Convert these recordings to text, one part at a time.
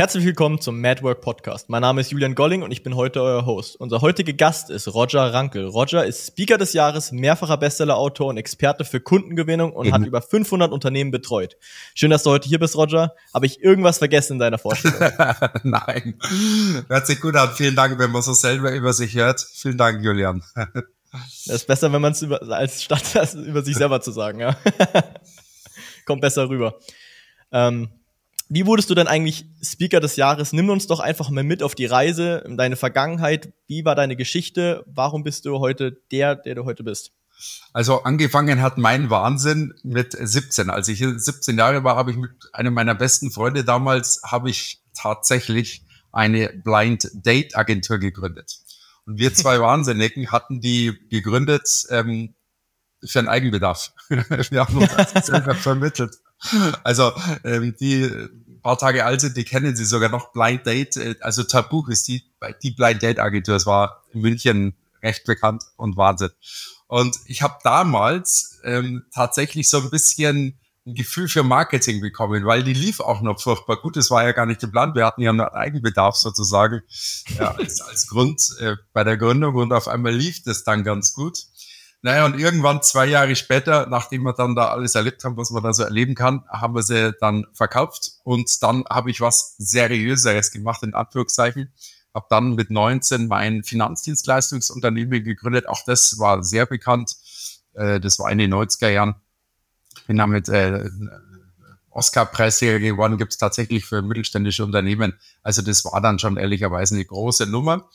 Herzlich willkommen zum Madwork Podcast. Mein Name ist Julian Golling und ich bin heute euer Host. Unser heutiger Gast ist Roger Rankel. Roger ist Speaker des Jahres, mehrfacher Bestsellerautor und Experte für Kundengewinnung und mhm. hat über 500 Unternehmen betreut. Schön, dass du heute hier bist, Roger. Habe ich irgendwas vergessen in deiner Vorstellung? Nein. Hört sich gut an. Vielen Dank, wenn man so selber über sich hört. Vielen Dank, Julian. Das ist besser, wenn man es als statt über sich selber zu sagen, ja. Kommt besser rüber. Ähm, wie wurdest du denn eigentlich Speaker des Jahres? Nimm uns doch einfach mal mit auf die Reise, in deine Vergangenheit. Wie war deine Geschichte? Warum bist du heute der, der du heute bist? Also angefangen hat mein Wahnsinn mit 17. Als ich 17 Jahre war, habe ich mit einem meiner besten Freunde damals, habe ich tatsächlich eine Blind Date Agentur gegründet. Und wir zwei Wahnsinnigen hatten die gegründet ähm, für einen Eigenbedarf. wir haben uns das selber vermittelt. Also ähm, die paar Tage alt sind, die kennen sie sogar noch. Blind Date, äh, also Tabu ist die, die Blind Date Agentur. Es war in München recht bekannt und Wahnsinn. Und ich habe damals ähm, tatsächlich so ein bisschen ein Gefühl für Marketing bekommen, weil die lief auch noch furchtbar gut. Das war ja gar nicht geplant. Wir hatten ja einen Eigenbedarf sozusagen ja, als, als Grund äh, bei der Gründung und auf einmal lief das dann ganz gut. Naja, und irgendwann zwei Jahre später, nachdem wir dann da alles erlebt haben, was man da so erleben kann, haben wir sie dann verkauft und dann habe ich was Seriöseres gemacht, in Anführungszeichen. Habe dann mit 19 mein Finanzdienstleistungsunternehmen gegründet. Auch das war sehr bekannt. Äh, das war in den 90er Jahren. Bin damit äh, Oscar-Preisträger geworden, gibt es tatsächlich für mittelständische Unternehmen. Also das war dann schon ehrlicherweise eine große Nummer.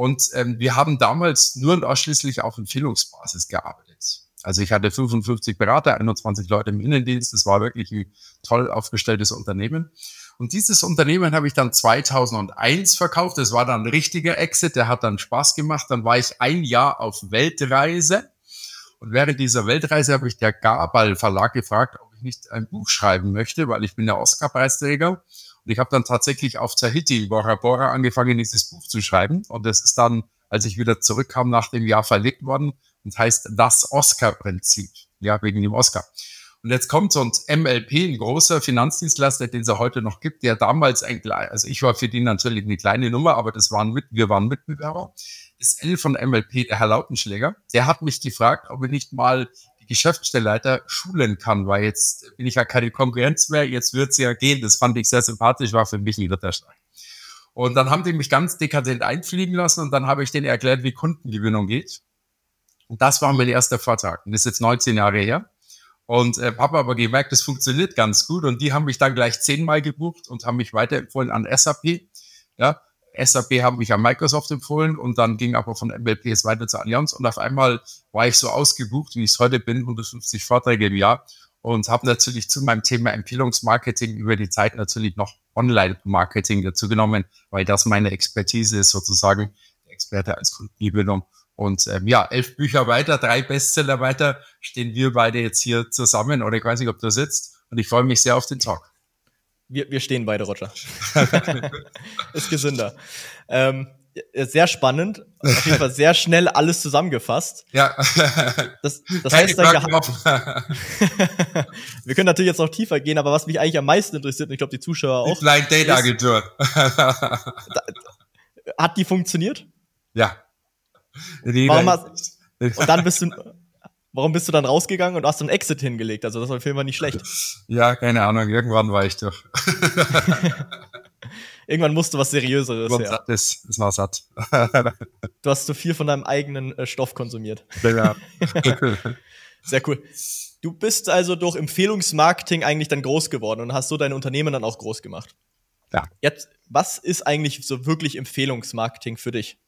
Und ähm, wir haben damals nur und ausschließlich auf Empfehlungsbasis gearbeitet. Also ich hatte 55 Berater, 21 Leute im Innendienst. Das war wirklich ein toll aufgestelltes Unternehmen. Und dieses Unternehmen habe ich dann 2001 verkauft. Das war dann ein richtiger Exit. Der hat dann Spaß gemacht. Dann war ich ein Jahr auf Weltreise. Und während dieser Weltreise habe ich der Gabal Verlag gefragt, ob ich nicht ein Buch schreiben möchte, weil ich bin der Oscar-Preisträger. Und ich habe dann tatsächlich auf Tahiti, Bora Bora, angefangen, dieses Buch zu schreiben. Und das ist dann, als ich wieder zurückkam, nach dem Jahr verlegt worden und heißt das Oscar-Prinzip. Ja, wegen dem Oscar. Und jetzt kommt so ein MLP, ein großer Finanzdienstleister, den es ja heute noch gibt, der damals ein, also ich war für den natürlich eine kleine Nummer, aber das waren mit, wir waren Mitbewerber. Das L von MLP, der Herr Lautenschläger, der hat mich gefragt, ob ich nicht mal Geschäftsstellleiter schulen kann, weil jetzt bin ich ja keine Konkurrenz mehr, jetzt wird's ja gehen. Das fand ich sehr sympathisch, war für mich ein Ritterschlag. Und dann haben die mich ganz dekadent einfliegen lassen und dann habe ich denen erklärt, wie Kundengewinnung geht. Und das war mein erster Vortrag. Und das ist jetzt 19 Jahre her. Und äh, habe aber gemerkt, das funktioniert ganz gut. Und die haben mich dann gleich zehnmal gebucht und haben mich weiterempfohlen an SAP. Ja, SAP haben mich an Microsoft empfohlen und dann ging aber von MLPs weiter zur Allianz und auf einmal war ich so ausgebucht, wie ich es heute bin, 150 Vorträge im Jahr und habe natürlich zu meinem Thema Empfehlungsmarketing über die Zeit natürlich noch Online-Marketing dazu genommen, weil das meine Expertise ist, sozusagen Experte als Kundengewinnung. Und ähm, ja, elf Bücher weiter, drei Bestseller weiter, stehen wir beide jetzt hier zusammen oder ich weiß nicht, ob du sitzt und ich freue mich sehr auf den Talk. Wir, wir stehen beide, Roger. ist gesünder. Ähm, sehr spannend. Auf jeden Fall sehr schnell alles zusammengefasst. Ja. Das, das heißt dann Wir können natürlich jetzt noch tiefer gehen, aber was mich eigentlich am meisten interessiert, und ich glaube die Zuschauer auch. Die Blind Date Agentur. hat die funktioniert? Ja. Die Warum hast, und dann bist du, Warum bist du dann rausgegangen und hast einen Exit hingelegt? Also das war auf jeden Fall nicht schlecht. Ja, keine Ahnung. Irgendwann war ich durch. Irgendwann musste was Seriöseres her. Das, das war satt. du hast zu viel von deinem eigenen äh, Stoff konsumiert. Ja. Sehr cool. Du bist also durch Empfehlungsmarketing eigentlich dann groß geworden und hast so dein Unternehmen dann auch groß gemacht. Ja. Jetzt, was ist eigentlich so wirklich Empfehlungsmarketing für dich?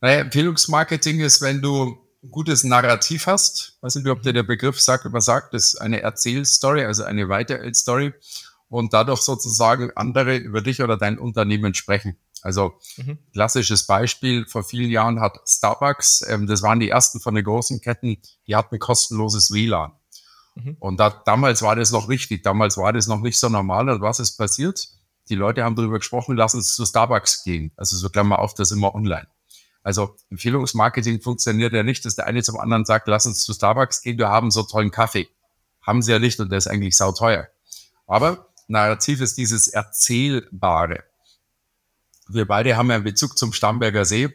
Naja, Empfehlungsmarketing ist, wenn du gutes Narrativ hast, weiß nicht, ob dir der Begriff sagt, aber sagt, das ist eine Erzählstory, also eine Weitererzählstory und dadurch sozusagen andere über dich oder dein Unternehmen sprechen. Also mhm. klassisches Beispiel, vor vielen Jahren hat Starbucks, ähm, das waren die ersten von den großen Ketten, die hatten kostenloses WLAN. Mhm. Und da, damals war das noch richtig, damals war das noch nicht so normal. Und was ist passiert? Die Leute haben darüber gesprochen, lass uns zu Starbucks gehen. Also so Klammer auf, das immer online. Also Empfehlungsmarketing funktioniert ja nicht, dass der eine zum anderen sagt, lass uns zu Starbucks gehen, wir haben so tollen Kaffee. Haben sie ja nicht und der ist eigentlich sauteuer. Aber Narrativ ist dieses Erzählbare. Wir beide haben ja einen Bezug zum Starnberger See.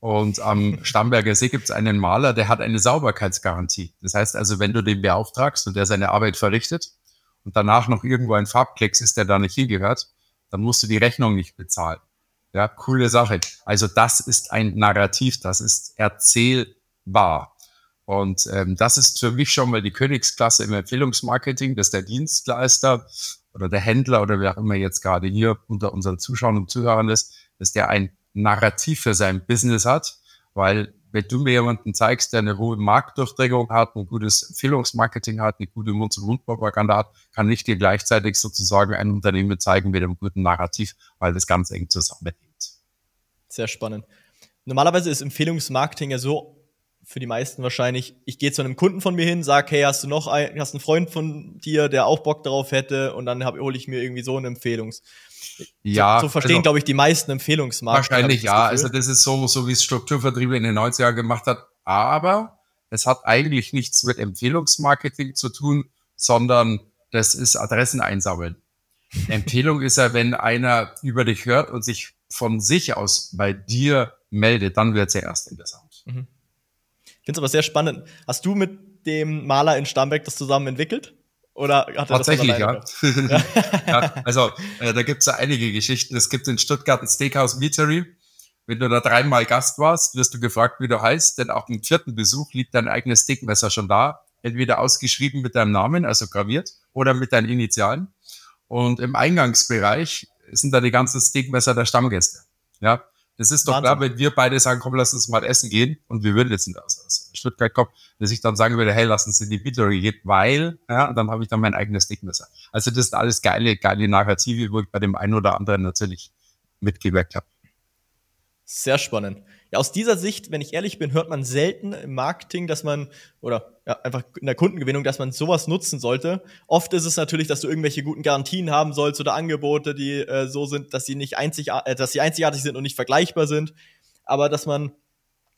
Und am Starnberger See gibt es einen Maler, der hat eine Sauberkeitsgarantie. Das heißt also, wenn du den beauftragst und der seine Arbeit verrichtet und danach noch irgendwo ein Farbklecks ist, der da nicht hingehört, dann musst du die Rechnung nicht bezahlen. Ja, coole Sache. Also das ist ein Narrativ, das ist erzählbar. Und ähm, das ist für mich schon mal die Königsklasse im Empfehlungsmarketing, dass der Dienstleister oder der Händler oder wer auch immer jetzt gerade hier unter unseren Zuschauern und Zuhörern ist, dass der ein Narrativ für sein Business hat, weil wenn du mir jemanden zeigst, der eine hohe Marktdurchdringung hat, ein gutes Empfehlungsmarketing hat, eine gute Mund-zu-Mund-Propaganda hat, kann ich dir gleichzeitig sozusagen ein Unternehmen zeigen mit einem guten Narrativ, weil das ganz eng zusammenhängt. Sehr spannend. Normalerweise ist Empfehlungsmarketing ja so für die meisten wahrscheinlich, ich gehe zu einem Kunden von mir hin, sag, hey, hast du noch einen, hast einen Freund von dir, der auch Bock darauf hätte und dann hole ich mir irgendwie so eine Empfehlungs. Ja. So, so verstehen, also, glaube ich, die meisten Empfehlungsmarken. Wahrscheinlich ja. Also das ist so, so wie es Strukturvertriebe in den 90er gemacht hat. Aber es hat eigentlich nichts mit Empfehlungsmarketing zu tun, sondern das ist Adressen einsammeln. Empfehlung ist ja, wenn einer über dich hört und sich von sich aus bei dir meldet, dann wird es ja erst interessant. Mhm finde es aber sehr spannend. Hast du mit dem Maler in Starnberg das zusammen entwickelt? Oder hat er Tatsächlich, das ja. ja. Also, äh, da gibt es ja einige Geschichten. Es gibt in Stuttgart ein Steakhouse Meatery. Wenn du da dreimal Gast warst, wirst du gefragt, wie du heißt, denn auch im vierten Besuch liegt dein eigenes Steakmesser schon da. Entweder ausgeschrieben mit deinem Namen, also graviert, oder mit deinen Initialen. Und im Eingangsbereich sind da die ganzen Steakmesser der Stammgäste. Ja, das ist doch Wahnsinn. klar, wenn wir beide sagen, komm, lass uns mal essen gehen und wir würden jetzt aus Stuttgart kommen, dass ich dann sagen würde, hey, lass uns in die Bittery gehen, weil, ja, und dann habe ich dann mein eigenes Stickmesser. Also das sind alles geile, geile Narrative, wo ich bei dem einen oder anderen natürlich mitgewirkt habe. Sehr spannend. Ja, aus dieser Sicht, wenn ich ehrlich bin, hört man selten im Marketing, dass man, oder ja, einfach in der Kundengewinnung, dass man sowas nutzen sollte. Oft ist es natürlich, dass du irgendwelche guten Garantien haben sollst oder Angebote, die äh, so sind, dass sie nicht einzig, äh, dass sie einzigartig sind und nicht vergleichbar sind. Aber dass man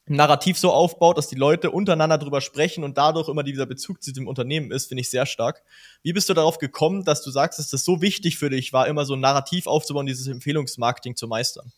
ein Narrativ so aufbaut, dass die Leute untereinander drüber sprechen und dadurch immer dieser Bezug zu dem Unternehmen ist, finde ich sehr stark. Wie bist du darauf gekommen, dass du sagst, dass das so wichtig für dich war, immer so ein Narrativ aufzubauen, dieses Empfehlungsmarketing zu meistern?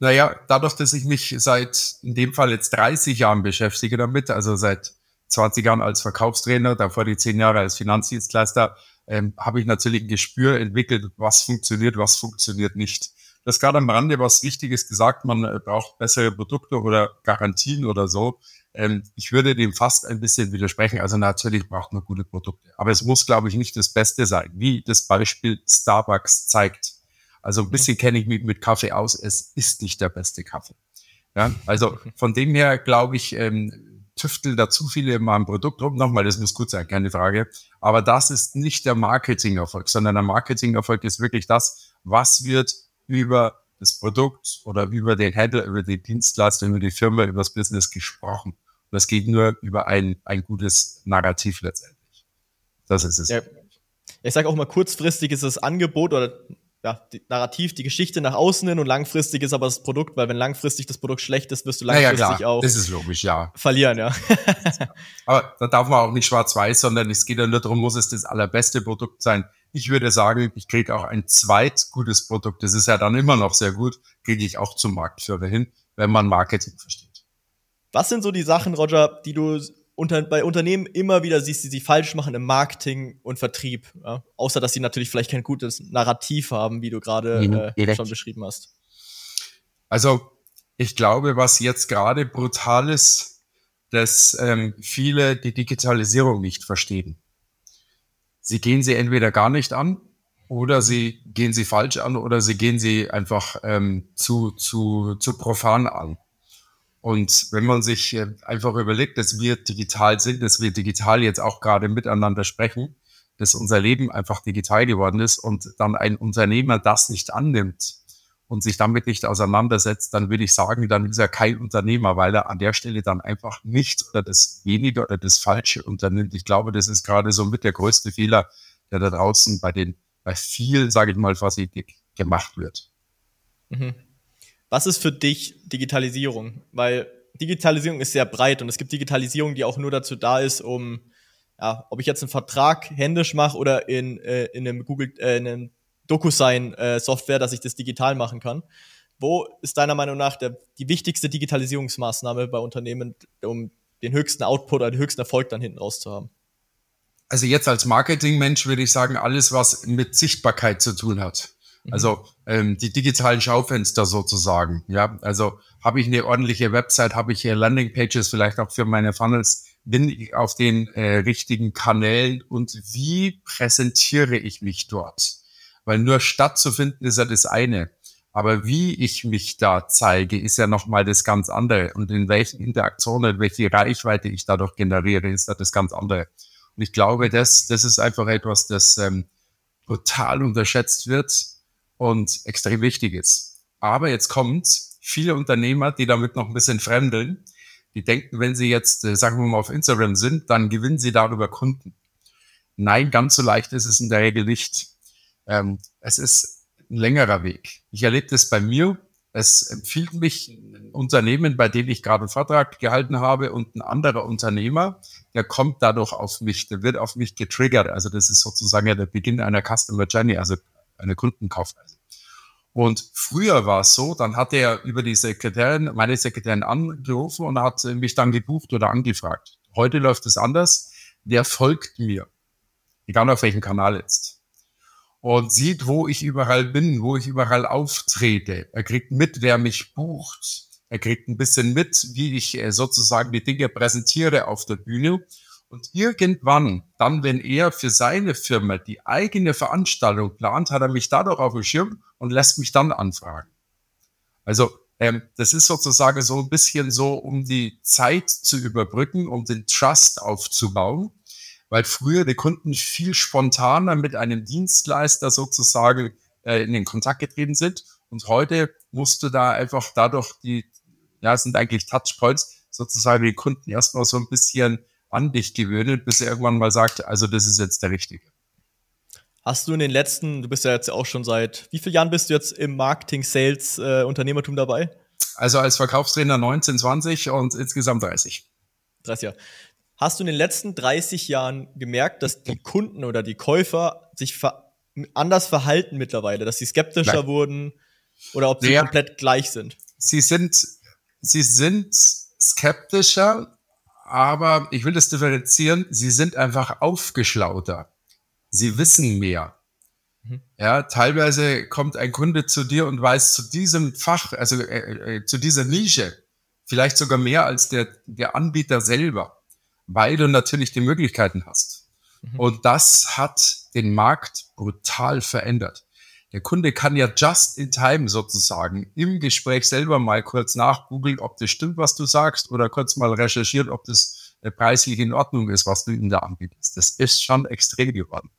Naja, dadurch, dass ich mich seit in dem Fall jetzt 30 Jahren beschäftige damit, also seit 20 Jahren als Verkaufstrainer, davor die 10 Jahre als Finanzdienstleister, ähm, habe ich natürlich ein Gespür entwickelt, was funktioniert, was funktioniert nicht. Das gerade am Rande was Wichtiges gesagt, man äh, braucht bessere Produkte oder Garantien oder so. Ähm, ich würde dem fast ein bisschen widersprechen. Also natürlich braucht man gute Produkte. Aber es muss, glaube ich, nicht das Beste sein, wie das Beispiel Starbucks zeigt. Also ein bisschen kenne ich mich mit Kaffee aus. Es ist nicht der beste Kaffee. Ja, also von dem her glaube ich, ähm, tüfteln da zu viele in meinem Produkt rum. Nochmal, das muss gut sein, keine Frage. Aber das ist nicht der Marketingerfolg, sondern der Marketingerfolg ist wirklich das, was wird über das Produkt oder über den Händler, über die Dienstleister, über die Firma, über das Business gesprochen. Und das geht nur über ein, ein gutes Narrativ letztendlich. Das ist es. Ja. Ich sage auch mal, kurzfristig ist das Angebot oder ja, die Narrativ, die Geschichte nach außen hin und langfristig ist aber das Produkt, weil wenn langfristig das Produkt schlecht ist, wirst du langfristig ja, ja, auch das ist logisch, ja. verlieren, ja. aber da darf man auch nicht schwarz-weiß, sondern es geht ja nur darum, muss es das allerbeste Produkt sein. Ich würde sagen, ich kriege auch ein zweit gutes Produkt, das ist ja dann immer noch sehr gut, kriege ich auch zum Marktführer hin, wenn man Marketing versteht. Was sind so die Sachen, Roger, die du unter, bei Unternehmen immer wieder siehst, die sie falsch machen im Marketing und Vertrieb. Ja? Außer, dass sie natürlich vielleicht kein gutes Narrativ haben, wie du gerade mhm, äh, schon beschrieben hast. Also, ich glaube, was jetzt gerade brutal ist, dass ähm, viele die Digitalisierung nicht verstehen. Sie gehen sie entweder gar nicht an oder sie gehen sie falsch an oder sie gehen sie einfach ähm, zu, zu, zu profan an. Und wenn man sich äh, einfach überlegt, dass wir digital sind, dass wir digital jetzt auch gerade miteinander sprechen, dass unser Leben einfach digital geworden ist und dann ein Unternehmer das nicht annimmt und sich damit nicht auseinandersetzt, dann würde ich sagen, dann ist er kein Unternehmer, weil er an der Stelle dann einfach nichts oder das wenige oder das Falsche unternimmt. Ich glaube, das ist gerade so mit der größte Fehler, der da draußen bei den, bei viel, sage ich mal, vorsichtig gemacht wird. Mhm. Was ist für dich Digitalisierung? Weil Digitalisierung ist sehr breit und es gibt Digitalisierung, die auch nur dazu da ist, um ja, ob ich jetzt einen Vertrag händisch mache oder in, äh, in einem Google, äh, in einem DocuSign-Software, äh, dass ich das digital machen kann. Wo ist deiner Meinung nach der, die wichtigste Digitalisierungsmaßnahme bei Unternehmen, um den höchsten Output oder den höchsten Erfolg dann hinten raus zu haben? Also jetzt als Marketingmensch würde ich sagen, alles, was mit Sichtbarkeit zu tun hat. Mhm. Also ähm, die digitalen Schaufenster sozusagen. Ja, also habe ich eine ordentliche Website, habe ich hier Landingpages vielleicht auch für meine Funnels, bin ich auf den äh, richtigen Kanälen und wie präsentiere ich mich dort? Weil nur stattzufinden ist ja das eine. Aber wie ich mich da zeige, ist ja nochmal das ganz andere. Und in welchen Interaktionen, welche Reichweite ich dadurch generiere, ist da das ganz andere. Und ich glaube, das, das ist einfach etwas, das ähm, total unterschätzt wird und extrem wichtig ist. Aber jetzt kommt viele Unternehmer, die damit noch ein bisschen fremdeln, die denken, wenn sie jetzt, äh, sagen wir mal, auf Instagram sind, dann gewinnen sie darüber Kunden. Nein, ganz so leicht ist es in der Regel nicht. Ähm, es ist ein längerer Weg. Ich erlebe das bei mir. Es empfiehlt mich ein Unternehmen, bei dem ich gerade einen Vortrag gehalten habe und ein anderer Unternehmer, der kommt dadurch auf mich, der wird auf mich getriggert. Also das ist sozusagen ja der Beginn einer Customer Journey, also eine Kundenkaufreise. Und früher war es so, dann hat er über die Sekretärin, meine Sekretärin angerufen und hat mich dann gebucht oder angefragt. Heute läuft es anders. Der folgt mir. Egal auf welchem Kanal jetzt und sieht, wo ich überall bin, wo ich überall auftrete. Er kriegt mit, wer mich bucht. Er kriegt ein bisschen mit, wie ich äh, sozusagen die Dinge präsentiere auf der Bühne. Und irgendwann, dann, wenn er für seine Firma die eigene Veranstaltung plant, hat er mich dadurch auf dem Schirm und lässt mich dann anfragen. Also ähm, das ist sozusagen so ein bisschen so, um die Zeit zu überbrücken, um den Trust aufzubauen weil früher die Kunden viel spontaner mit einem Dienstleister sozusagen äh, in den Kontakt getreten sind. Und heute musst du da einfach dadurch die, ja, es sind eigentlich Touchpoints, sozusagen die Kunden erstmal so ein bisschen an dich gewöhnen, bis er irgendwann mal sagt, also das ist jetzt der Richtige. Hast du in den letzten, du bist ja jetzt auch schon seit, wie vielen Jahren bist du jetzt im Marketing, Sales, äh, Unternehmertum dabei? Also als Verkaufstrainer 19, 20 und insgesamt 30. 30 Jahre. Hast du in den letzten 30 Jahren gemerkt, dass die Kunden oder die Käufer sich ver anders verhalten mittlerweile, dass sie skeptischer Nein. wurden oder ob sie ja. komplett gleich sind? Sie sind, sie sind skeptischer, aber ich will das differenzieren, sie sind einfach aufgeschlauter. Sie wissen mehr. Mhm. Ja, teilweise kommt ein Kunde zu dir und weiß zu diesem Fach, also äh, äh, zu dieser Nische, vielleicht sogar mehr als der, der Anbieter selber weil du natürlich die Möglichkeiten hast. Mhm. Und das hat den Markt brutal verändert. Der Kunde kann ja just in time sozusagen im Gespräch selber mal kurz nachgoogeln, ob das stimmt, was du sagst, oder kurz mal recherchieren, ob das äh, preislich in Ordnung ist, was du ihm da anbietest. Das ist schon extrem geworden.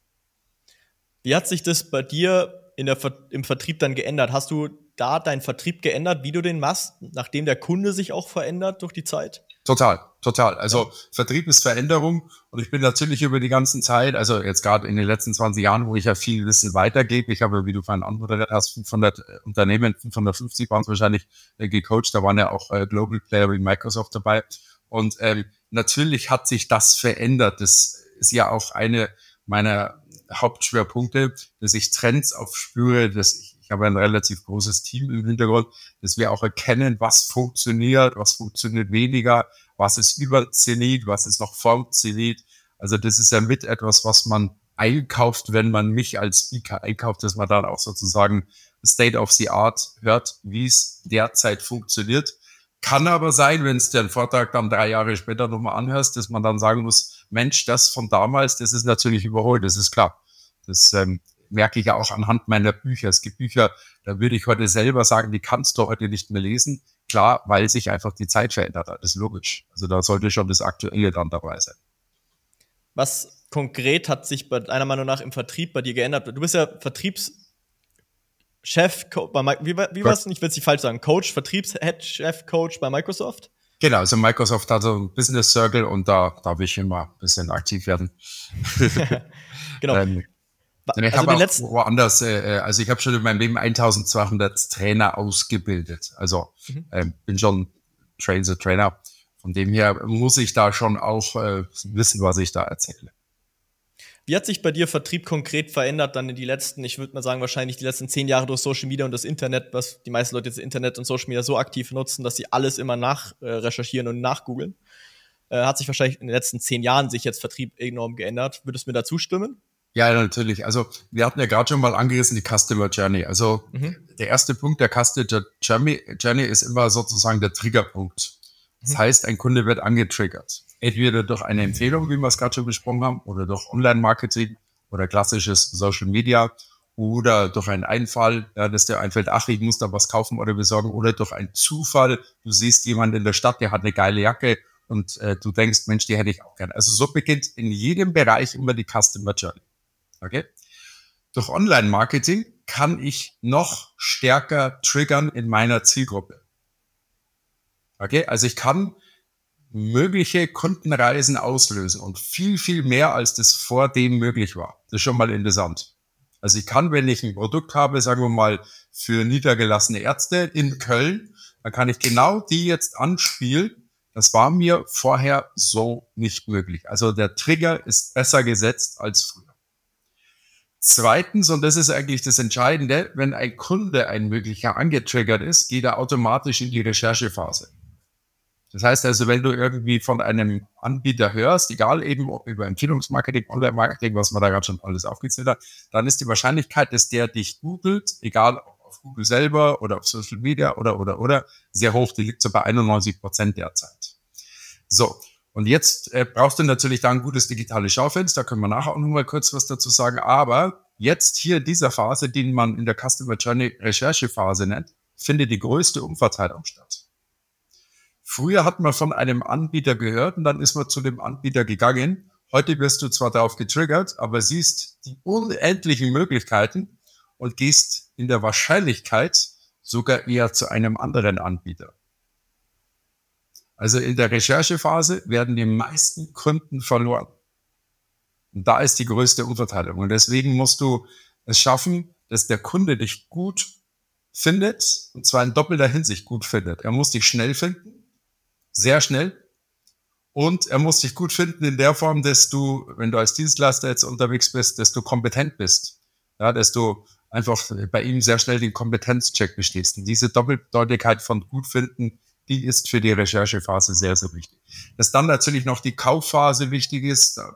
Wie hat sich das bei dir in der, im Vertrieb dann geändert? Hast du da deinen Vertrieb geändert, wie du den machst, nachdem der Kunde sich auch verändert durch die Zeit? Total, total. Also Vertrieb ist Veränderung und ich bin natürlich über die ganzen Zeit, also jetzt gerade in den letzten 20 Jahren, wo ich ja viel Wissen weitergebe, ich habe, wie du vorhin anmoderiert hast, 500 äh, Unternehmen, 550 waren es wahrscheinlich äh, gecoacht, da waren ja auch äh, Global Player wie Microsoft dabei und ähm, natürlich hat sich das verändert. Das ist ja auch eine meiner Hauptschwerpunkte, dass ich Trends aufspüre, dass ich ich habe ein relativ großes Team im Hintergrund, dass wir auch erkennen, was funktioniert, was funktioniert weniger, was ist über Zenit, was ist noch vor Zenit. Also das ist ja mit etwas, was man einkauft, wenn man mich als Speaker einkauft, dass man dann auch sozusagen State of the Art hört, wie es derzeit funktioniert. Kann aber sein, wenn es den Vortrag dann drei Jahre später nochmal anhörst, dass man dann sagen muss, Mensch, das von damals, das ist natürlich überholt, das ist klar. Das ähm, merke ich ja auch anhand meiner Bücher. Es gibt Bücher, da würde ich heute selber sagen, die kannst du heute nicht mehr lesen. Klar, weil sich einfach die Zeit verändert hat. Das ist logisch. Also da sollte schon das Aktuelle dann dabei sein. Was konkret hat sich bei deiner Meinung nach im Vertrieb bei dir geändert? Du bist ja Vertriebschef, bei, wie, wie war es? Ich will es nicht falsch sagen. Coach, Vertriebshead, Chef, Coach bei Microsoft? Genau, also Microsoft hat so ein Business Circle und da darf ich immer ein bisschen aktiv werden. genau. ähm, ich also habe auch woanders, äh, äh, also ich habe schon in meinem Leben 1200 Trainer ausgebildet. Also mhm. äh, bin schon Trainer, Trainer Von dem her muss ich da schon auch äh, wissen, was ich da erzähle. Wie hat sich bei dir Vertrieb konkret verändert dann in die letzten, ich würde mal sagen, wahrscheinlich die letzten zehn Jahre durch Social Media und das Internet, was die meisten Leute jetzt Internet und Social Media so aktiv nutzen, dass sie alles immer nachrecherchieren äh, und nachgoogeln? Äh, hat sich wahrscheinlich in den letzten zehn Jahren sich jetzt Vertrieb enorm geändert. Würdest du mir da zustimmen? Ja, natürlich. Also wir hatten ja gerade schon mal angerissen die Customer Journey. Also mhm. der erste Punkt der Customer Journey ist immer sozusagen der Triggerpunkt. Das mhm. heißt, ein Kunde wird angetriggert. Entweder durch eine Empfehlung, wie wir es gerade schon besprochen haben, oder durch Online-Marketing oder klassisches Social Media oder durch einen Einfall, ja, dass dir einfällt, ach, ich muss da was kaufen oder besorgen, oder durch einen Zufall, du siehst jemanden in der Stadt, der hat eine geile Jacke und äh, du denkst, Mensch, die hätte ich auch gerne. Also so beginnt in jedem Bereich immer die Customer Journey. Okay? Durch Online-Marketing kann ich noch stärker triggern in meiner Zielgruppe. Okay? Also ich kann mögliche Kundenreisen auslösen und viel, viel mehr, als das vor dem möglich war. Das ist schon mal interessant. Also ich kann, wenn ich ein Produkt habe, sagen wir mal, für niedergelassene Ärzte in Köln, dann kann ich genau die jetzt anspielen. Das war mir vorher so nicht möglich. Also der Trigger ist besser gesetzt als früher. Zweitens, und das ist eigentlich das Entscheidende, wenn ein Kunde, ein möglicher angetriggert ist, geht er automatisch in die Recherchephase. Das heißt also, wenn du irgendwie von einem Anbieter hörst, egal eben über Empfehlungsmarketing, Online-Marketing, was man da gerade schon alles aufgezählt hat, dann ist die Wahrscheinlichkeit, dass der dich googelt, egal ob auf Google selber oder auf Social Media oder, oder, oder, sehr hoch. Die liegt so bei 91 Prozent derzeit. So. Und jetzt äh, brauchst du natürlich da ein gutes digitales Schaufenster, da können wir nachher auch noch mal kurz was dazu sagen. Aber jetzt hier in dieser Phase, die man in der Customer Journey Recherchephase nennt, findet die größte Umverteilung statt. Früher hat man von einem Anbieter gehört und dann ist man zu dem Anbieter gegangen. Heute wirst du zwar darauf getriggert, aber siehst die unendlichen Möglichkeiten und gehst in der Wahrscheinlichkeit sogar eher zu einem anderen Anbieter. Also in der Recherchephase werden die meisten Kunden verloren. Und da ist die größte Umverteilung. Und deswegen musst du es schaffen, dass der Kunde dich gut findet, und zwar in doppelter Hinsicht gut findet. Er muss dich schnell finden, sehr schnell. Und er muss dich gut finden in der Form, dass du, wenn du als Dienstleister jetzt unterwegs bist, dass du kompetent bist. Ja, dass du einfach bei ihm sehr schnell den Kompetenzcheck bestehst. Und diese Doppeldeutigkeit von gut finden die ist für die Recherchephase sehr, sehr wichtig. Dass dann natürlich noch die Kaufphase wichtig ist, da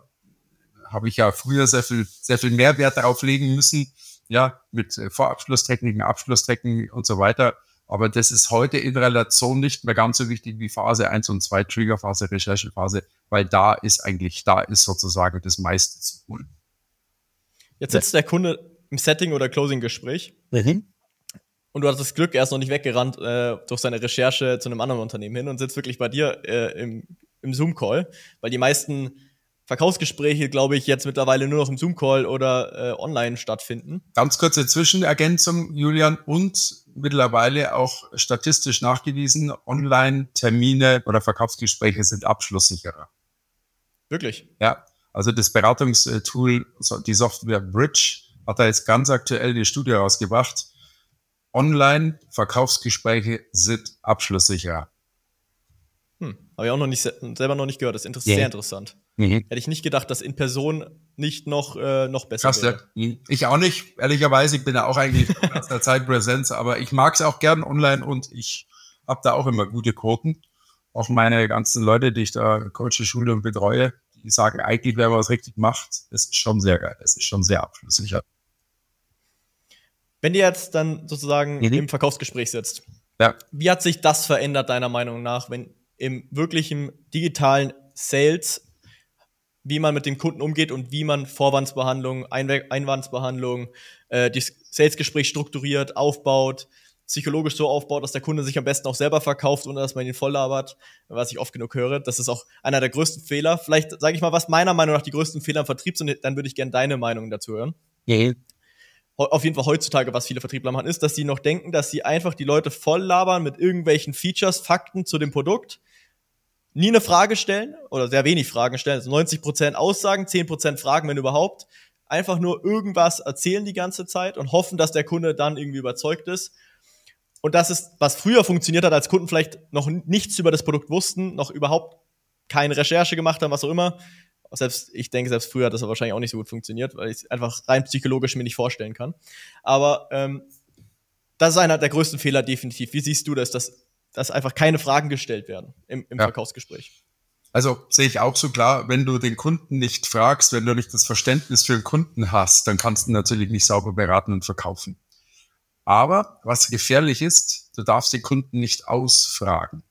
habe ich ja früher sehr viel, sehr viel Mehrwert darauf legen müssen, ja, mit äh, Vorabschlusstechniken, Abschlusstechniken und so weiter. Aber das ist heute in Relation nicht mehr ganz so wichtig wie Phase 1 und 2, Triggerphase, Recherchephase, weil da ist eigentlich, da ist sozusagen das meiste zu holen. Jetzt sitzt der Kunde im Setting- oder Closing-Gespräch. Mhm und du hast das Glück, er ist noch nicht weggerannt äh, durch seine Recherche zu einem anderen Unternehmen hin und sitzt wirklich bei dir äh, im, im Zoom-Call, weil die meisten Verkaufsgespräche, glaube ich, jetzt mittlerweile nur noch im Zoom-Call oder äh, online stattfinden. Ganz kurze Zwischenergänzung, Julian, und mittlerweile auch statistisch nachgewiesen, Online-Termine oder Verkaufsgespräche sind abschlusssicherer. Wirklich? Ja, also das Beratungstool, die Software Bridge, hat da jetzt ganz aktuell die Studie rausgebracht Online-Verkaufsgespräche sind abschlusssicher. Hm, habe ich auch noch nicht selber noch nicht gehört. Das ist inter yeah. sehr interessant. Mhm. Hätte ich nicht gedacht, dass in Person nicht noch, äh, noch besser Krass, wäre. Ja. Ich auch nicht, ehrlicherweise. Ich bin ja auch eigentlich aus der Zeit Präsenz, aber ich mag es auch gern online und ich habe da auch immer gute Quoten. Auch meine ganzen Leute, die ich da coache, schule und betreue, die sagen eigentlich, wenn man was richtig macht, ist schon sehr geil. Das ist schon sehr abschlusssicher. Wenn ihr jetzt dann sozusagen mhm. im Verkaufsgespräch sitzt, ja. wie hat sich das verändert, deiner Meinung nach, wenn im wirklichen digitalen Sales, wie man mit dem Kunden umgeht und wie man Vorwandsbehandlung, Einw Einwandsbehandlung, äh, das Salesgespräch strukturiert, aufbaut, psychologisch so aufbaut, dass der Kunde sich am besten auch selber verkauft, ohne dass man ihn voll labert, was ich oft genug höre. Das ist auch einer der größten Fehler. Vielleicht sage ich mal, was meiner Meinung nach die größten Fehler im Vertrieb sind, dann würde ich gerne deine Meinung dazu hören. Ja auf jeden Fall heutzutage, was viele Vertriebler machen, ist, dass sie noch denken, dass sie einfach die Leute voll labern mit irgendwelchen Features, Fakten zu dem Produkt, nie eine Frage stellen oder sehr wenig Fragen stellen, also 90% Aussagen, 10% Fragen, wenn überhaupt, einfach nur irgendwas erzählen die ganze Zeit und hoffen, dass der Kunde dann irgendwie überzeugt ist. Und das ist, was früher funktioniert hat, als Kunden vielleicht noch nichts über das Produkt wussten, noch überhaupt keine Recherche gemacht haben, was auch immer. Selbst, ich denke, selbst früher hat das wahrscheinlich auch nicht so gut funktioniert, weil ich es einfach rein psychologisch mir nicht vorstellen kann. Aber ähm, das ist einer der größten Fehler definitiv. Wie siehst du das, dass, dass einfach keine Fragen gestellt werden im, im ja. Verkaufsgespräch? Also sehe ich auch so klar, wenn du den Kunden nicht fragst, wenn du nicht das Verständnis für den Kunden hast, dann kannst du natürlich nicht sauber beraten und verkaufen. Aber was gefährlich ist, du darfst den Kunden nicht ausfragen.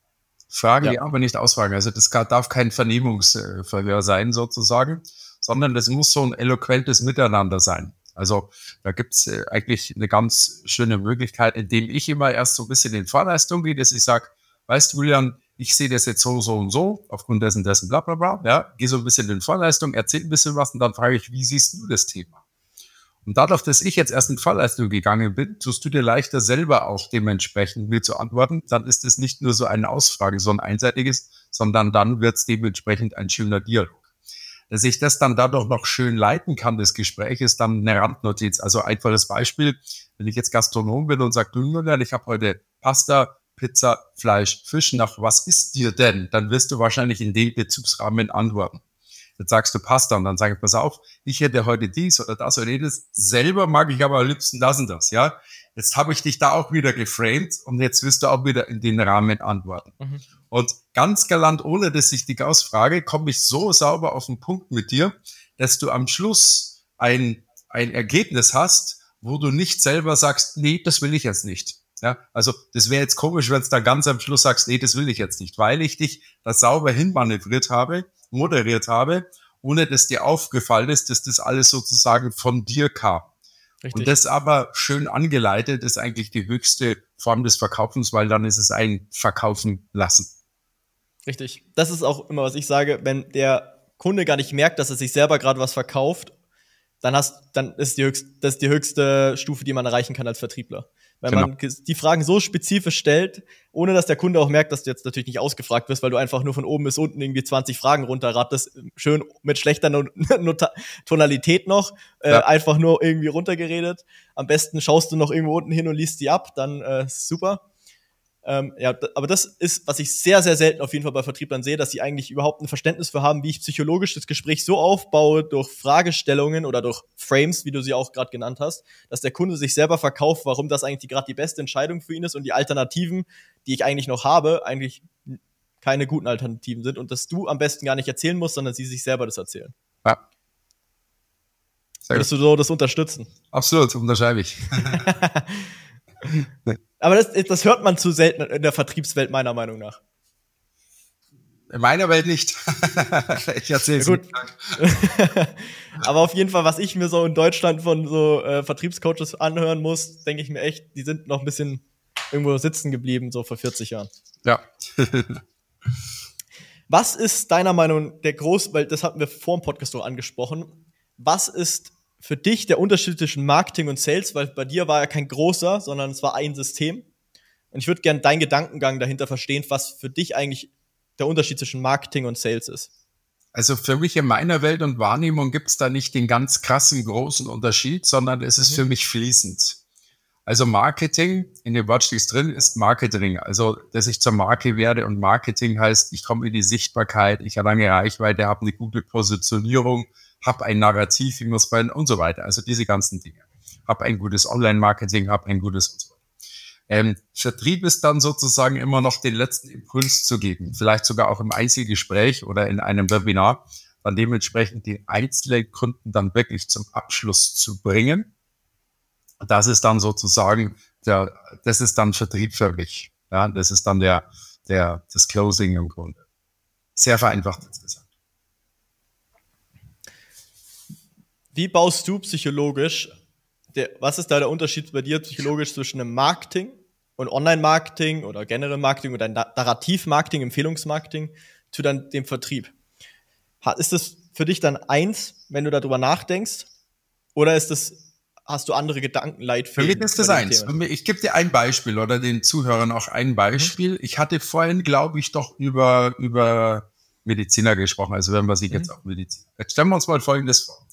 Fragen, ja. aber nicht ausfragen. Also das darf kein Vernehmungsverhör sein sozusagen, sondern das muss so ein eloquentes Miteinander sein. Also da gibt's äh, eigentlich eine ganz schöne Möglichkeit, indem ich immer erst so ein bisschen in Vorleistung gehe, dass ich sage, weißt du, Julian, ich sehe das jetzt so, so und so, aufgrund dessen, dessen, bla bla bla, ja, gehe so ein bisschen in Vorleistung, erzähl ein bisschen was und dann frage ich, wie siehst du das Thema? Und dadurch, dass ich jetzt erst in Vorleistung gegangen bin, tust du dir leichter selber auch dementsprechend mir zu antworten. Dann ist es nicht nur so eine Ausfrage, so ein einseitiges, sondern dann wird es dementsprechend ein schöner Dialog. Dass ich das dann dadurch noch schön leiten kann, das Gespräch, ist dann eine Randnotiz. Also einfaches Beispiel, wenn ich jetzt Gastronom bin und sage, du Julian, ich habe heute Pasta, Pizza, Fleisch, Fisch, nach was ist dir denn? Dann wirst du wahrscheinlich in dem Bezugsrahmen antworten. Jetzt sagst du Pasta und dann sage ich, pass auf, ich hätte heute dies oder das oder jedes. Selber mag ich aber am liebsten das und das, ja. Jetzt habe ich dich da auch wieder geframed und jetzt wirst du auch wieder in den Rahmen antworten. Mhm. Und ganz galant, ohne dass ich dich ausfrage, komme ich so sauber auf den Punkt mit dir, dass du am Schluss ein, ein Ergebnis hast, wo du nicht selber sagst, nee, das will ich jetzt nicht. Ja, also das wäre jetzt komisch, wenn du da ganz am Schluss sagst, nee, das will ich jetzt nicht, weil ich dich da sauber hinmanövriert habe moderiert habe, ohne dass dir aufgefallen ist, dass das alles sozusagen von dir kam. Richtig. Und das aber schön angeleitet ist eigentlich die höchste Form des Verkaufens, weil dann ist es ein Verkaufen lassen. Richtig. Das ist auch immer, was ich sage, wenn der Kunde gar nicht merkt, dass er sich selber gerade was verkauft, dann hast, dann ist die höchste, das ist die höchste Stufe, die man erreichen kann als Vertriebler. Weil genau. man die Fragen so spezifisch stellt, ohne dass der Kunde auch merkt, dass du jetzt natürlich nicht ausgefragt wirst, weil du einfach nur von oben bis unten irgendwie 20 Fragen runterrattest, schön mit schlechter Not Tonalität noch, äh, ja. einfach nur irgendwie runtergeredet. Am besten schaust du noch irgendwo unten hin und liest die ab, dann äh, super. Ähm, ja, aber das ist, was ich sehr, sehr selten auf jeden Fall bei Vertrieblern sehe, dass sie eigentlich überhaupt ein Verständnis für haben, wie ich psychologisch das Gespräch so aufbaue, durch Fragestellungen oder durch Frames, wie du sie auch gerade genannt hast, dass der Kunde sich selber verkauft, warum das eigentlich gerade die beste Entscheidung für ihn ist und die Alternativen, die ich eigentlich noch habe, eigentlich keine guten Alternativen sind und dass du am besten gar nicht erzählen musst, sondern sie sich selber das erzählen. Ja. Würdest du so das unterstützen? Absolut, unterschreibe ich. Aber das, das hört man zu selten in der Vertriebswelt, meiner Meinung nach. In meiner Welt nicht. ich erzähle es. Ja, gut. Aber auf jeden Fall, was ich mir so in Deutschland von so äh, Vertriebscoaches anhören muss, denke ich mir echt, die sind noch ein bisschen irgendwo sitzen geblieben, so vor 40 Jahren. Ja. was ist deiner Meinung der groß, weil das hatten wir vor dem Podcast so angesprochen, was ist für dich der Unterschied zwischen Marketing und Sales? Weil bei dir war ja kein großer, sondern es war ein System. Und ich würde gerne deinen Gedankengang dahinter verstehen, was für dich eigentlich der Unterschied zwischen Marketing und Sales ist. Also für mich in meiner Welt und Wahrnehmung gibt es da nicht den ganz krassen großen Unterschied, sondern es ist mhm. für mich fließend. Also Marketing, in dem Wort steht drin, ist Marketing. Also, dass ich zur Marke werde und Marketing heißt, ich komme in die Sichtbarkeit, ich habe eine Reichweite, habe eine gute Positionierung, habe ein Narrativ, ich muss bei und so weiter. Also diese ganzen Dinge. Habe ein gutes Online-Marketing, habe ein gutes und so weiter. Ähm, Vertrieb ist dann sozusagen immer noch den letzten Impuls zu geben, vielleicht sogar auch im Einzelgespräch oder in einem Webinar, dann dementsprechend die einzelnen Kunden dann wirklich zum Abschluss zu bringen. Das ist dann sozusagen der, das ist dann Vertrieb für mich. Ja, das ist dann der, der, das Closing im Grunde. Sehr vereinfacht gesagt. Wie baust du psychologisch, der, was ist da der Unterschied bei dir psychologisch zwischen einem Marketing und Online-Marketing oder generell Marketing oder Narrativ-Marketing, Empfehlungsmarketing zu dann dem Vertrieb? Ist das für dich dann eins, wenn du darüber nachdenkst? Oder ist das, hast du andere Gedankenleitfäden? Für mich ist das eins. Ich gebe dir ein Beispiel oder den Zuhörern auch ein Beispiel. Mhm. Ich hatte vorhin, glaube ich, doch über, über Mediziner gesprochen, also wenn wir sich mhm. jetzt auch Mediziner. Jetzt stellen wir uns mal Folgendes vor.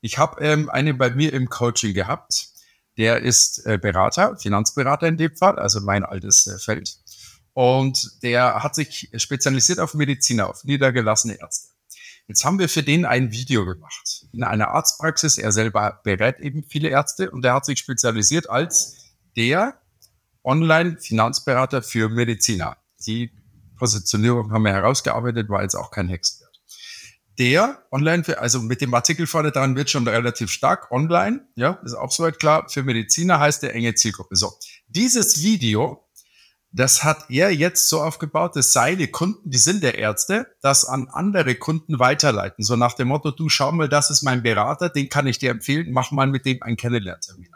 Ich habe ähm, eine bei mir im Coaching gehabt, der ist äh, Berater, Finanzberater in dem Fall, also mein altes äh, Feld. Und der hat sich spezialisiert auf Mediziner, auf niedergelassene Ärzte. Jetzt haben wir für den ein Video gemacht. In einer Arztpraxis, er selber berät eben viele Ärzte und er hat sich spezialisiert als der Online-Finanzberater für Mediziner. Die Positionierung haben wir herausgearbeitet, war jetzt auch kein Hexenwert. Der online, für, also mit dem Artikel vorne dran wird schon relativ stark online, ja, ist auch soweit klar. Für Mediziner heißt der enge Zielgruppe. So, dieses Video das hat er jetzt so aufgebaut, dass seine Kunden, die sind der Ärzte, das an andere Kunden weiterleiten. So nach dem Motto, du schau mal, das ist mein Berater, den kann ich dir empfehlen, mach mal mit dem einen Kennenlerntermin.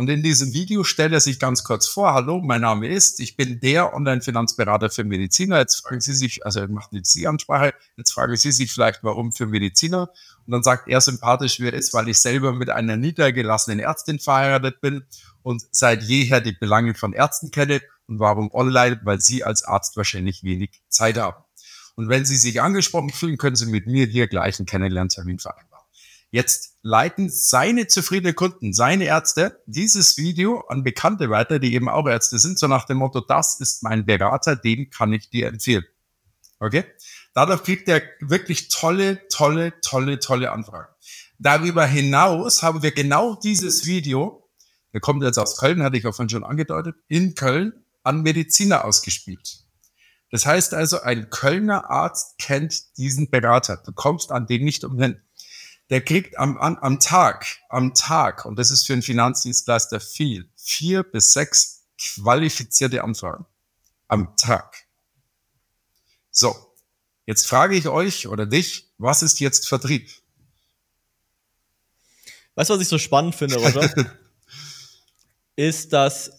Und in diesem Video stellt er sich ganz kurz vor, hallo, mein Name ist, ich bin der Online-Finanzberater für Mediziner. Jetzt fragen Sie sich, also er macht jetzt die Ansprache, jetzt fragen Sie sich vielleicht, warum für Mediziner? Und dann sagt er sympathisch, wer ist, weil ich selber mit einer niedergelassenen Ärztin verheiratet bin und seit jeher die Belange von Ärzten kenne und warum online, weil Sie als Arzt wahrscheinlich wenig Zeit haben. Und wenn Sie sich angesprochen fühlen, können Sie mit mir hier gleich einen Kennenlerntermin vereinbaren. Jetzt leiten seine zufriedenen Kunden, seine Ärzte, dieses Video an Bekannte weiter, die eben auch Ärzte sind, so nach dem Motto, das ist mein Berater, den kann ich dir empfehlen. Okay? Dadurch kriegt er wirklich tolle, tolle, tolle, tolle Anfragen. Darüber hinaus haben wir genau dieses Video der kommt jetzt aus Köln, hatte ich auch schon angedeutet, in Köln an Mediziner ausgespielt. Das heißt also, ein Kölner Arzt kennt diesen Berater. Du kommst an den nicht umhin. Der kriegt am, am, am Tag, am Tag, und das ist für einen Finanzdienstleister viel, vier bis sechs qualifizierte Anfragen am Tag. So, jetzt frage ich euch oder dich, was ist jetzt Vertrieb? Weißt du, was ich so spannend finde, Roger? ist, dass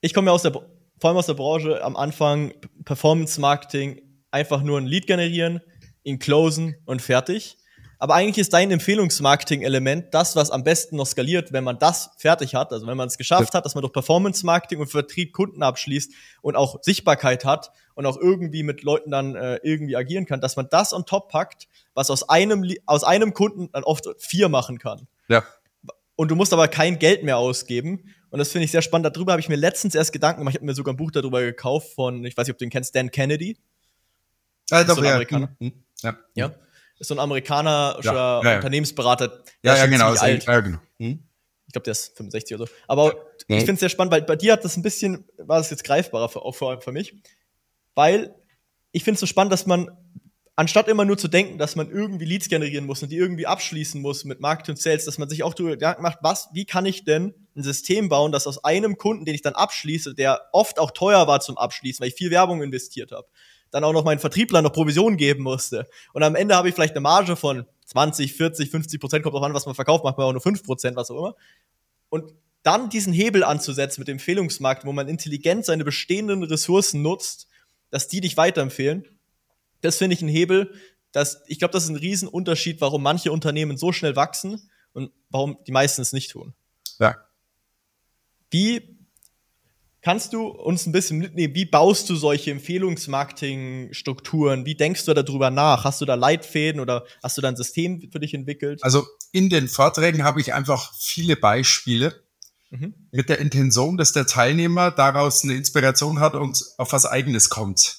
ich komme ja aus der, vor allem aus der Branche am Anfang Performance Marketing einfach nur ein Lead generieren, ihn closen und fertig. Aber eigentlich ist dein Empfehlungsmarketing-Element das, was am besten noch skaliert, wenn man das fertig hat. Also wenn man es geschafft hat, dass man durch Performance-Marketing und Vertrieb Kunden abschließt und auch Sichtbarkeit hat und auch irgendwie mit Leuten dann äh, irgendwie agieren kann, dass man das on top packt, was aus einem, aus einem Kunden dann oft vier machen kann. Ja. Und du musst aber kein Geld mehr ausgeben. Und das finde ich sehr spannend. Darüber habe ich mir letztens erst Gedanken gemacht. Ich habe mir sogar ein Buch darüber gekauft von, ich weiß nicht, ob du ihn kennst, Dan Kennedy. Ah, doch, so ja. Amerikaner. Mhm. ja. Ja. Ist so ein amerikanischer Ja, ja, ja. Unternehmensberater. Ja, ist ja, genau. ziemlich alt. Ja, genau. Mhm. Ich glaube, der ist 65 oder so. Aber ich finde es sehr spannend, weil bei dir hat das ein bisschen, war das jetzt greifbarer für, auch für, für mich. Weil ich finde es so spannend, dass man, anstatt immer nur zu denken, dass man irgendwie Leads generieren muss und die irgendwie abschließen muss mit Marketing und Sales, dass man sich auch darüber Gedanken macht, was, wie kann ich denn ein System bauen, das aus einem Kunden, den ich dann abschließe, der oft auch teuer war zum Abschließen, weil ich viel Werbung investiert habe, dann auch noch meinen Vertrieblern noch Provision geben musste. Und am Ende habe ich vielleicht eine Marge von 20, 40, 50 Prozent, kommt drauf an, was man verkauft, macht man auch nur 5 Prozent, was auch immer. Und dann diesen Hebel anzusetzen mit dem Empfehlungsmarkt, wo man intelligent seine bestehenden Ressourcen nutzt, dass die dich weiterempfehlen, das finde ich ein Hebel, das, ich glaube, das ist ein Riesenunterschied, warum manche Unternehmen so schnell wachsen und warum die meisten es nicht tun. Ja. Wie kannst du uns ein bisschen mitnehmen? Wie baust du solche Empfehlungsmarketing-Strukturen? Wie denkst du darüber nach? Hast du da Leitfäden oder hast du da ein System für dich entwickelt? Also in den Vorträgen habe ich einfach viele Beispiele Mhm. mit der Intention, dass der Teilnehmer daraus eine Inspiration hat und auf was Eigenes kommt.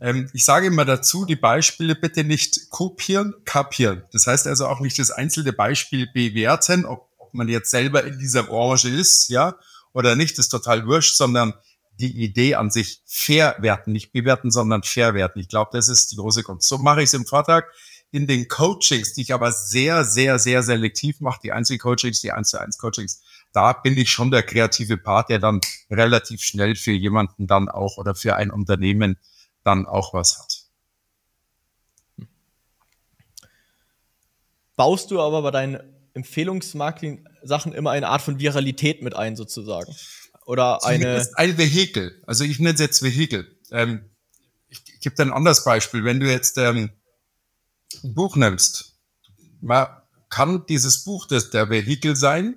Ähm, ich sage immer dazu, die Beispiele bitte nicht kopieren, kapieren. Das heißt also auch nicht das einzelne Beispiel bewerten, ob, ob man jetzt selber in dieser Branche ist, ja, oder nicht, ist total wurscht, sondern die Idee an sich verwerten, nicht bewerten, sondern verwerten. Ich glaube, das ist die große Kunst. So mache ich es im Vortrag. In den Coachings, die ich aber sehr, sehr, sehr selektiv mache, die Einzelcoachings, die 1 zu 1 Coachings, da bin ich schon der kreative Part, der dann relativ schnell für jemanden dann auch oder für ein Unternehmen dann auch was hat. Baust du aber bei deinen Empfehlungsmarketing-Sachen immer eine Art von Viralität mit ein, sozusagen? Oder eine. Zumindest ein Vehikel. Also ich nenne es jetzt Vehikel. Ähm, ich ich gebe dir ein anderes Beispiel. Wenn du jetzt ähm, ein Buch nimmst, man kann dieses Buch das der Vehikel sein,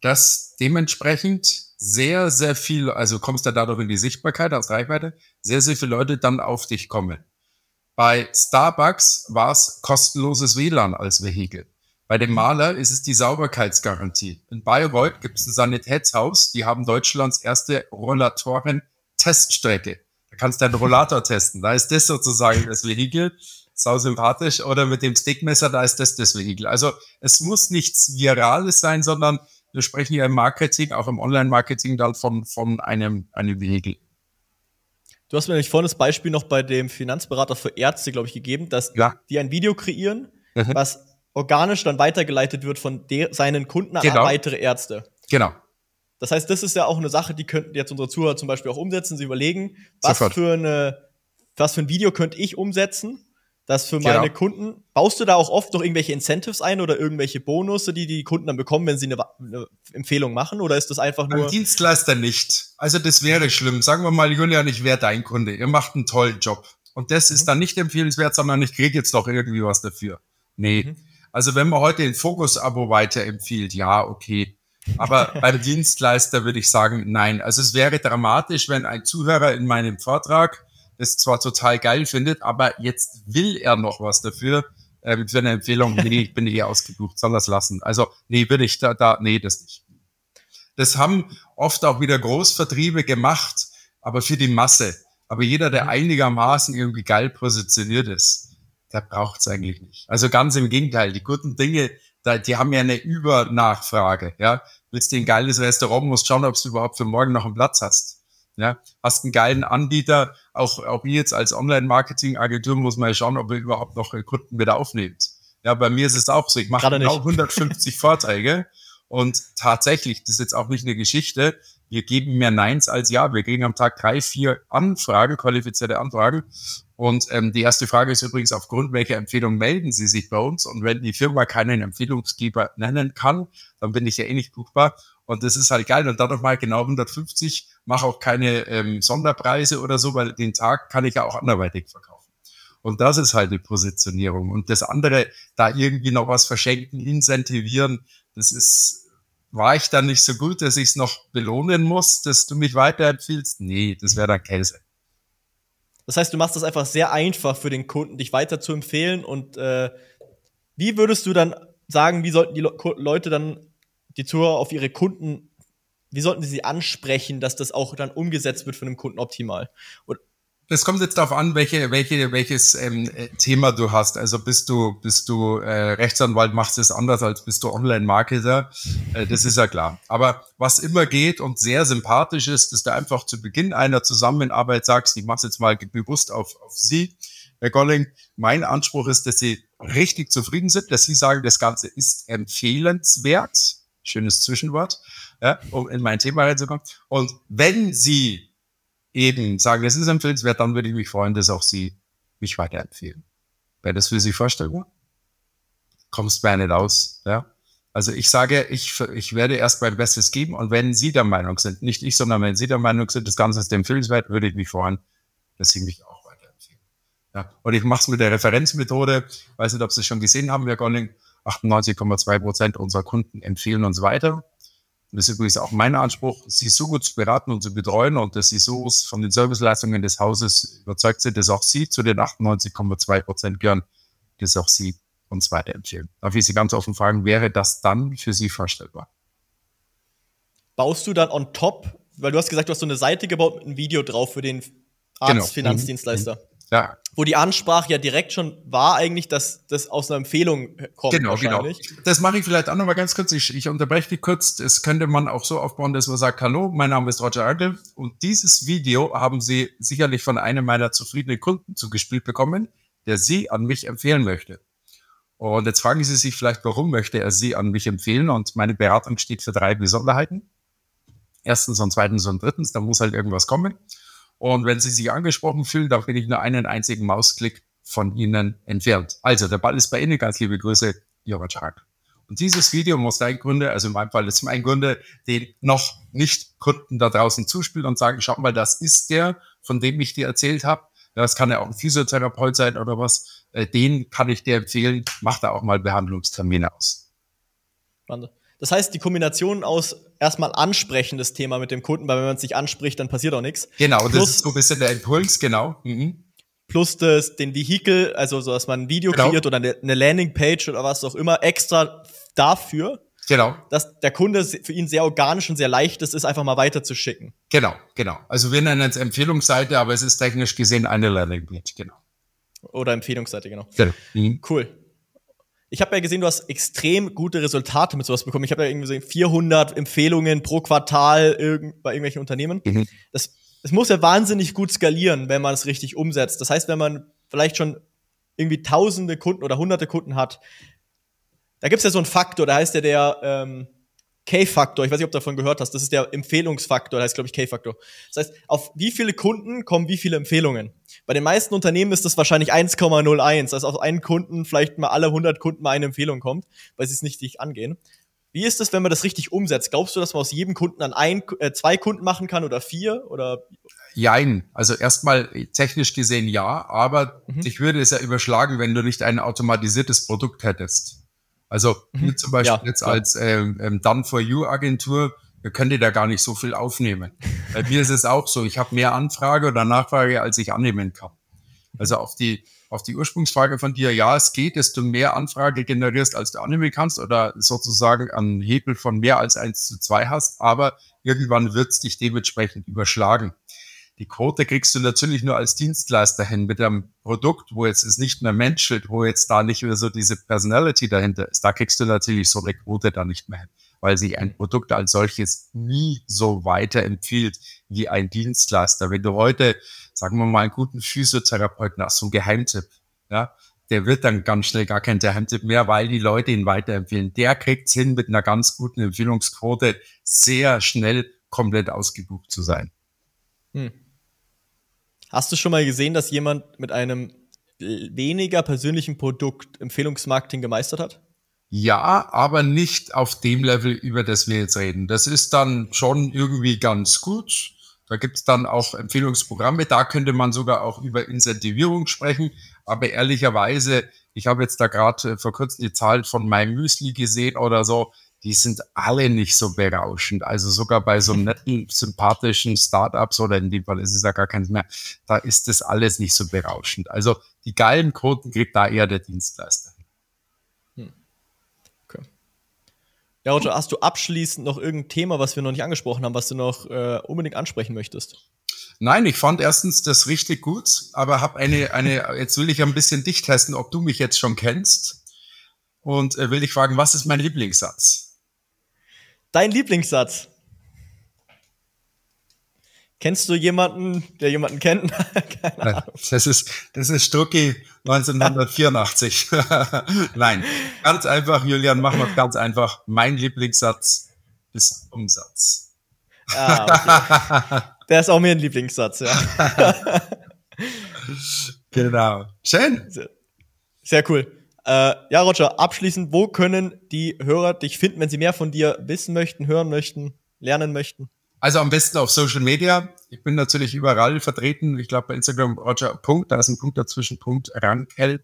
das dementsprechend sehr, sehr viel, also kommst du dadurch in die Sichtbarkeit als Reichweite, sehr, sehr viele Leute dann auf dich kommen. Bei Starbucks war es kostenloses WLAN als Vehikel. Bei dem Maler ist es die Sauberkeitsgarantie. In Bayreuth gibt es ein Sanitätshaus, die haben Deutschlands erste Rollatoren-Teststrecke. Da kannst du einen Rollator testen. Da ist das sozusagen das Vehikel. Sau sympathisch. Oder mit dem Stickmesser, da ist das das Vehikel. Also es muss nichts Virales sein, sondern wir sprechen hier im Marketing, auch im Online-Marketing dann von, von einem, einem Vehikel. Du hast mir nämlich vorhin das Beispiel noch bei dem Finanzberater für Ärzte, glaube ich, gegeben, dass ja. die ein Video kreieren, mhm. was organisch dann weitergeleitet wird von seinen Kunden genau. an weitere Ärzte. Genau. Das heißt, das ist ja auch eine Sache, die könnten jetzt unsere Zuhörer zum Beispiel auch umsetzen. Sie überlegen, was für eine, was für ein Video könnte ich umsetzen, das für meine genau. Kunden, baust du da auch oft noch irgendwelche Incentives ein oder irgendwelche Bonusse, die die Kunden dann bekommen, wenn sie eine, eine Empfehlung machen? Oder ist das einfach nur. Beim Dienstleister nicht. Also das wäre schlimm. Sagen wir mal, Julian, ich wäre dein Kunde. Ihr macht einen tollen Job. Und das mhm. ist dann nicht empfehlenswert, sondern ich kriege jetzt doch irgendwie was dafür. Nee. Mhm. Also wenn man heute den Fokus-Abo weiterempfiehlt, ja, okay. Aber beim Dienstleister würde ich sagen, nein. Also es wäre dramatisch, wenn ein Zuhörer in meinem Vortrag das zwar total geil findet, aber jetzt will er noch was dafür. Äh, für eine Empfehlung, nee, ich bin eh ausgebucht, soll das lassen. Also, nee, bin ich da, da, nee, das nicht. Das haben oft auch wieder Großvertriebe gemacht, aber für die Masse. Aber jeder, der mhm. einigermaßen irgendwie geil positioniert ist, der braucht's eigentlich nicht. Also ganz im Gegenteil, die guten Dinge, da, die haben ja eine Übernachfrage. Ja, willst du ein geiles Restaurant, musst schauen, ob du überhaupt für morgen noch einen Platz hast. Ja, hast einen geilen Anbieter, auch, auch ihr jetzt als Online-Marketing-Agentur muss man ja schauen, ob ihr überhaupt noch Kunden wieder aufnehmt. Ja, bei mir ist es auch so. Ich mache genau 150 Vorträge und tatsächlich, das ist jetzt auch nicht eine Geschichte, wir geben mehr Neins als Ja. Wir kriegen am Tag drei, vier Anfragen, qualifizierte Anfragen. Und ähm, die erste Frage ist übrigens, aufgrund welcher Empfehlung melden Sie sich bei uns? Und wenn die Firma keinen Empfehlungsgeber nennen kann, dann bin ich ja eh nicht buchbar. Und das ist halt geil. Und dadurch mal genau 150, mache auch keine ähm, Sonderpreise oder so, weil den Tag kann ich ja auch anderweitig verkaufen. Und das ist halt die Positionierung. Und das andere, da irgendwie noch was verschenken, incentivieren, das ist, war ich dann nicht so gut, dass ich es noch belohnen muss, dass du mich weiterempfiehlst? Nee, das wäre dann Käse. Das heißt, du machst das einfach sehr einfach für den Kunden, dich weiter zu empfehlen. Und äh, wie würdest du dann sagen, wie sollten die Le Leute dann die Zuhörer auf ihre Kunden, wie sollten sie sie ansprechen, dass das auch dann umgesetzt wird von dem Kunden optimal? Und das kommt jetzt darauf an, welche, welche, welches ähm, äh, Thema du hast. Also bist du, bist du äh, Rechtsanwalt, machst es anders als bist du Online-Marketer. Äh, das ist ja klar. Aber was immer geht und sehr sympathisch ist, dass du einfach zu Beginn einer Zusammenarbeit sagst, ich mache jetzt mal bewusst auf, auf Sie, Herr Golling. Mein Anspruch ist, dass Sie richtig zufrieden sind, dass Sie sagen, das Ganze ist empfehlenswert schönes Zwischenwort, ja, um in mein Thema reinzukommen. Und wenn Sie eben sagen, das ist empfehlenswert, dann würde ich mich freuen, dass auch Sie mich weiterempfehlen. Wäre das für Sie vorstellbar? Kommst mir nicht aus, ja? Also ich sage, ich, ich werde erst mein Bestes geben und wenn Sie der Meinung sind, nicht ich, sondern wenn Sie der Meinung sind, das Ganze ist empfehlenswert, würde ich mich freuen, dass Sie mich auch weiterempfehlen. Ja, und ich mache es mit der Referenzmethode, weiß nicht, ob Sie es schon gesehen haben, Herr Gonning, 98,2 Prozent unserer Kunden empfehlen uns weiter. Und das ist übrigens auch mein Anspruch, sie so gut zu beraten und zu betreuen und dass sie so von den Serviceleistungen des Hauses überzeugt sind, dass auch sie zu den 98,2 Prozent gehören, dass auch sie uns weiterempfehlen. Darf ich Sie ganz offen fragen, wäre das dann für Sie vorstellbar? Baust du dann on top, weil du hast gesagt, du hast so eine Seite gebaut mit einem Video drauf für den Arzt, genau. Finanzdienstleister. Ja. Wo die Ansprache ja direkt schon war eigentlich, dass das aus einer Empfehlung kommt. Genau, genau. Das mache ich vielleicht auch noch mal ganz kurz. Ich, ich unterbreche dich kurz. Das könnte man auch so aufbauen, dass man sagt, hallo, mein Name ist Roger Arkel und dieses Video haben Sie sicherlich von einem meiner zufriedenen Kunden zugespielt bekommen, der Sie an mich empfehlen möchte. Und jetzt fragen Sie sich vielleicht, warum möchte er Sie an mich empfehlen? Und meine Beratung steht für drei Besonderheiten. Erstens und zweitens und drittens, da muss halt irgendwas kommen. Und wenn Sie sich angesprochen fühlen, dann bin ich nur einen einzigen Mausklick von Ihnen entfernt. Also, der Ball ist bei Ihnen. Ganz liebe Grüße, Jörg Hack. Und dieses Video muss dein Kunde, also in meinem Fall ist mein Kunde, den noch nicht Kunden da draußen zuspielen und sagen, schau mal, das ist der, von dem ich dir erzählt habe. Das kann ja auch ein Physiotherapeut sein oder was. Äh, den kann ich dir empfehlen. Mach da auch mal Behandlungstermine aus. Wahnsinn. Das heißt, die Kombination aus erstmal ansprechen das Thema mit dem Kunden, weil wenn man es nicht anspricht, dann passiert auch nichts. Genau, das ist so ein bisschen der Impuls, genau. Mhm. plus das, den Vehikel, also so, dass man ein Video Genau. kreiert oder eine, eine Landingpage oder was auch immer, extra dafür, Genau, dass der Kunde für ihn sehr organisch und sehr leicht ist, ist einfach mal weiterzuschicken. genau, genau. Also wir nennen es Empfehlungsseite, aber es ist technisch gesehen eine Landingpage, genau. Oder Empfehlungsseite, genau. Genau. Mhm. Cool. Ich habe ja gesehen, du hast extrem gute Resultate mit sowas bekommen. Ich habe ja irgendwie gesehen, 400 Empfehlungen pro Quartal bei irgendwelchen Unternehmen. Mhm. Das, das muss ja wahnsinnig gut skalieren, wenn man es richtig umsetzt. Das heißt, wenn man vielleicht schon irgendwie tausende Kunden oder hunderte Kunden hat, da gibt's ja so einen Faktor, da heißt ja der ähm, K-Faktor. Ich weiß nicht, ob du davon gehört hast. Das ist der Empfehlungsfaktor, der heißt, glaube ich, K-Faktor. Das heißt, auf wie viele Kunden kommen wie viele Empfehlungen? Bei den meisten Unternehmen ist das wahrscheinlich 1,01. Also auf einen Kunden vielleicht mal alle 100 Kunden mal eine Empfehlung kommt, weil sie es nicht richtig angehen. Wie ist es, wenn man das richtig umsetzt? Glaubst du, dass man aus jedem Kunden an ein, äh, zwei Kunden machen kann oder vier? Oder Jein. Also erstmal technisch gesehen ja, aber Mhm. dich würde es ja überschlagen, wenn du nicht ein automatisiertes Produkt hättest. Also wir zum Beispiel Mhm. Ja, jetzt klar. als ähm, ähm, Done for You Agentur, wir können dir da gar nicht so viel aufnehmen. Bei mir ist es auch so, ich habe mehr Anfrage oder Nachfrage, als ich annehmen kann. Also auf die, auf die Ursprungsfrage von dir, ja, es geht, desto mehr Anfrage generierst, als du annehmen kannst oder sozusagen einen Hebel von mehr als eins zu zwei hast, aber irgendwann wird es dich dementsprechend überschlagen. Die Quote kriegst du natürlich nur als Dienstleister hin mit einem Produkt, wo jetzt es nicht mehr menschelt, wo jetzt da nicht mehr so diese Personality dahinter ist. Da kriegst du natürlich so eine Quote da nicht mehr hin, weil sich ein Produkt als solches nie so weiterempfiehlt wie ein Dienstleister. Wenn du heute, sagen wir mal, einen guten Physiotherapeuten hast, so einen Geheimtipp, ja, der wird dann ganz schnell gar kein Geheimtipp mehr, weil die Leute ihn weiterempfehlen. Der kriegt's hin, mit einer ganz guten Empfehlungsquote sehr schnell komplett ausgebucht zu sein. Hast du schon mal gesehen, dass jemand mit einem weniger persönlichen Produkt Empfehlungsmarketing gemeistert hat? Ja, aber nicht auf dem Level, über das wir jetzt reden. Das ist dann schon irgendwie ganz gut. Da gibt's dann auch Empfehlungsprogramme. Da könnte man sogar auch über Incentivierung sprechen. Aber ehrlicherweise, ich habe jetzt da gerade vor kurzem die Zahl von meinem Müsli gesehen oder so. Die sind alle nicht so berauschend. Also sogar bei so netten, sympathischen Startups oder in dem Fall ist es ja gar keins mehr. Da ist das alles nicht so berauschend. Also die geilen Quoten kriegt da eher der Dienstleister. Okay. Ja, Roger, hast du abschließend noch irgendein Thema, was wir noch nicht angesprochen haben, was du noch äh, unbedingt ansprechen möchtest? Nein, ich fand erstens das richtig gut, aber habe eine, eine, jetzt will ich ein bisschen dich testen, ob du mich jetzt schon kennst. Und äh, will dich fragen, was ist mein Lieblingssatz? Dein Lieblingssatz? Kennst du jemanden, der jemanden kennt? Das ist, das ist Strucki 1984. Nein, ganz einfach, Julian, mach mal ganz einfach. Mein Lieblingssatz ist Umsatz. Ah, okay. Der ist auch mir ein Lieblingssatz, ja. Genau. Schön. Sehr, sehr cool. Äh, ja, Roger, abschließend, wo können die Hörer dich finden, wenn sie mehr von dir wissen möchten, hören möchten, lernen möchten? Also am besten auf Social Media. Ich bin natürlich überall vertreten. Ich glaube bei Instagram Roger Punkt, da ist ein Punkt dazwischen, Punkt Rankel,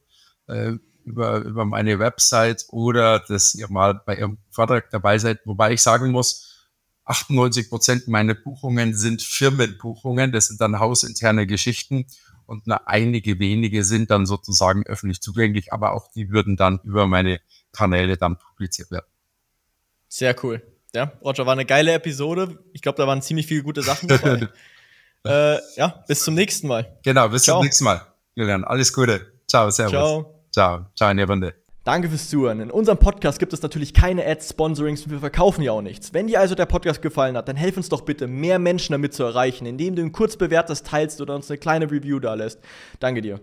äh, über, über meine Website oder dass ihr mal bei Ihrem Vortrag dabei seid. Wobei ich sagen muss, 98 Prozent meiner Buchungen sind Firmenbuchungen. Das sind dann hausinterne Geschichten und nur einige wenige sind dann sozusagen öffentlich zugänglich, aber auch die würden dann über meine Kanäle dann publiziert werden. Sehr cool. Ja, Roger, war eine geile Episode. Ich glaube, da waren ziemlich viele gute Sachen dabei. äh, ja, bis zum nächsten Mal. Genau, bis Ciao. zum nächsten Mal. Julian, alles Gute. Ciao, servus. Ciao. Ciao, ciao in der Runde. Danke fürs Zuhören. In unserem Podcast gibt es natürlich keine Ads, Sponsorings und wir verkaufen ja auch nichts. Wenn dir also der Podcast gefallen hat, dann helf uns doch bitte, mehr Menschen damit zu erreichen, indem du ihn kurz bewertest, teilst oder uns eine kleine Review da lässt. Danke dir.